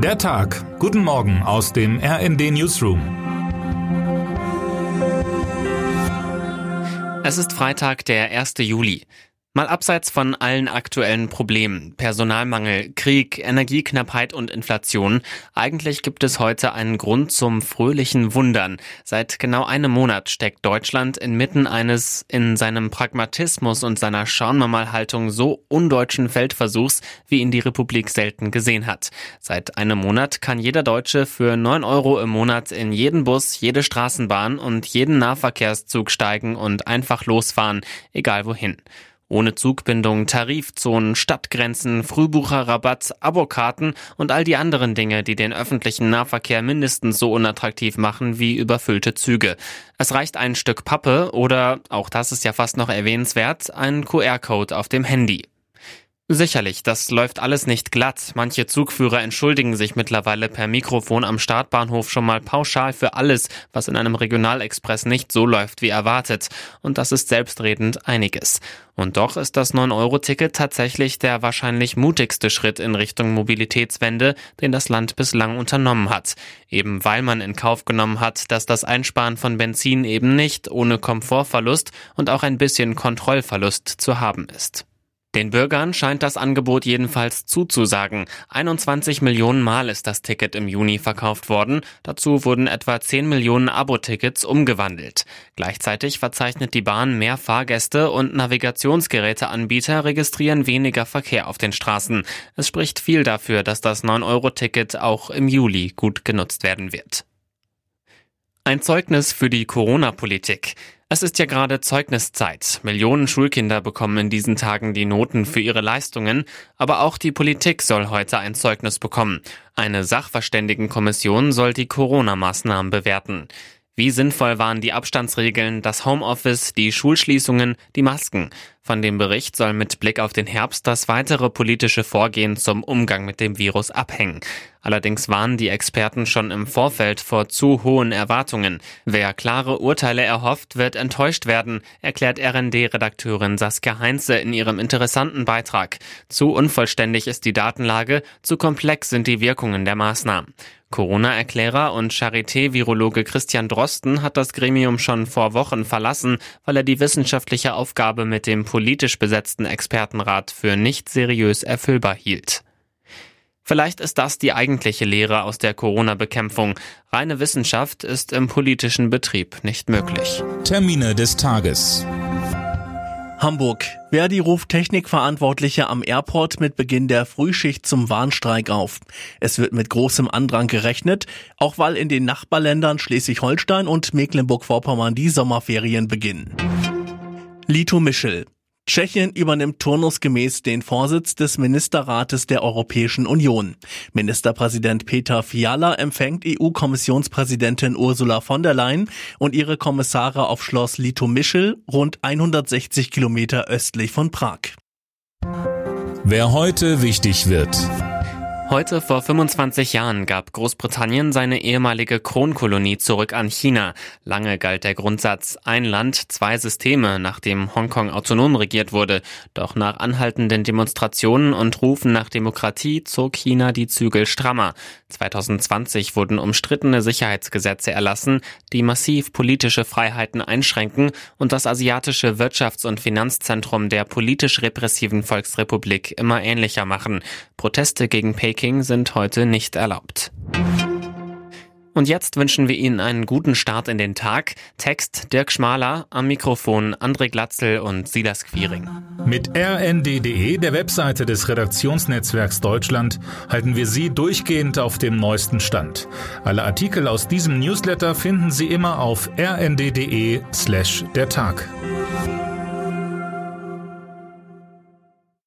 Der Tag. Guten Morgen aus dem RND Newsroom. Es ist Freitag, der 1. Juli. Mal abseits von allen aktuellen Problemen, Personalmangel, Krieg, Energieknappheit und Inflation, eigentlich gibt es heute einen Grund zum fröhlichen Wundern. Seit genau einem Monat steckt Deutschland inmitten eines in seinem Pragmatismus und seiner Schauen wir mal Haltung so undeutschen Feldversuchs, wie ihn die Republik selten gesehen hat. Seit einem Monat kann jeder Deutsche für 9 Euro im Monat in jeden Bus, jede Straßenbahn und jeden Nahverkehrszug steigen und einfach losfahren, egal wohin. Ohne Zugbindung, Tarifzonen, Stadtgrenzen, Frühbucherrabatt, Abokarten und all die anderen Dinge, die den öffentlichen Nahverkehr mindestens so unattraktiv machen wie überfüllte Züge. Es reicht ein Stück Pappe oder, auch das ist ja fast noch erwähnenswert, ein QR-Code auf dem Handy. Sicherlich, das läuft alles nicht glatt. Manche Zugführer entschuldigen sich mittlerweile per Mikrofon am Startbahnhof schon mal pauschal für alles, was in einem Regionalexpress nicht so läuft wie erwartet. Und das ist selbstredend einiges. Und doch ist das 9-Euro-Ticket tatsächlich der wahrscheinlich mutigste Schritt in Richtung Mobilitätswende, den das Land bislang unternommen hat. Eben weil man in Kauf genommen hat, dass das Einsparen von Benzin eben nicht ohne Komfortverlust und auch ein bisschen Kontrollverlust zu haben ist. Den Bürgern scheint das Angebot jedenfalls zuzusagen. 21 Millionen Mal ist das Ticket im Juni verkauft worden. Dazu wurden etwa 10 Millionen Abo-Tickets umgewandelt. Gleichzeitig verzeichnet die Bahn mehr Fahrgäste und Navigationsgeräteanbieter registrieren weniger Verkehr auf den Straßen. Es spricht viel dafür, dass das 9-Euro-Ticket auch im Juli gut genutzt werden wird. Ein Zeugnis für die Corona-Politik. Es ist ja gerade Zeugniszeit. Millionen Schulkinder bekommen in diesen Tagen die Noten für ihre Leistungen, aber auch die Politik soll heute ein Zeugnis bekommen. Eine Sachverständigenkommission soll die Corona-Maßnahmen bewerten. Wie sinnvoll waren die Abstandsregeln, das Homeoffice, die Schulschließungen, die Masken? Von dem Bericht soll mit Blick auf den Herbst das weitere politische Vorgehen zum Umgang mit dem Virus abhängen. Allerdings warnen die Experten schon im Vorfeld vor zu hohen Erwartungen. Wer klare Urteile erhofft, wird enttäuscht werden, erklärt RND-Redakteurin Saskia Heinze in ihrem interessanten Beitrag. Zu unvollständig ist die Datenlage, zu komplex sind die Wirkungen der Maßnahmen. Corona-Erklärer und Charité-Virologe Christian Drosten hat das Gremium schon vor Wochen verlassen, weil er die wissenschaftliche Aufgabe mit dem politisch besetzten Expertenrat für nicht seriös erfüllbar hielt. Vielleicht ist das die eigentliche Lehre aus der Corona-Bekämpfung. Reine Wissenschaft ist im politischen Betrieb nicht möglich. Termine des Tages. Hamburg. Verdi ruft Technikverantwortliche am Airport mit Beginn der Frühschicht zum Warnstreik auf. Es wird mit großem Andrang gerechnet, auch weil in den Nachbarländern Schleswig-Holstein und Mecklenburg-Vorpommern die Sommerferien beginnen. Lito Michel. Tschechien übernimmt turnusgemäß den Vorsitz des Ministerrates der Europäischen Union. Ministerpräsident Peter Fiala empfängt EU-Kommissionspräsidentin Ursula von der Leyen und ihre Kommissare auf Schloss Litomischl, rund 160 Kilometer östlich von Prag. Wer heute wichtig wird. Heute vor 25 Jahren gab Großbritannien seine ehemalige Kronkolonie zurück an China. Lange galt der Grundsatz ein Land, zwei Systeme, nachdem Hongkong autonom regiert wurde. Doch nach anhaltenden Demonstrationen und Rufen nach Demokratie zog China die Zügel strammer. 2020 wurden umstrittene Sicherheitsgesetze erlassen, die massiv politische Freiheiten einschränken und das asiatische Wirtschafts- und Finanzzentrum der politisch repressiven Volksrepublik immer ähnlicher machen. Proteste gegen Peking Peking sind heute nicht erlaubt. Und jetzt wünschen wir Ihnen einen guten Start in den Tag. Text Dirk Schmaler, am Mikrofon André Glatzel und Silas Quiring. Mit rnd.de, der Webseite des Redaktionsnetzwerks Deutschland, halten wir Sie durchgehend auf dem neuesten Stand. Alle Artikel aus diesem Newsletter finden Sie immer auf rnd.de slash der Tag.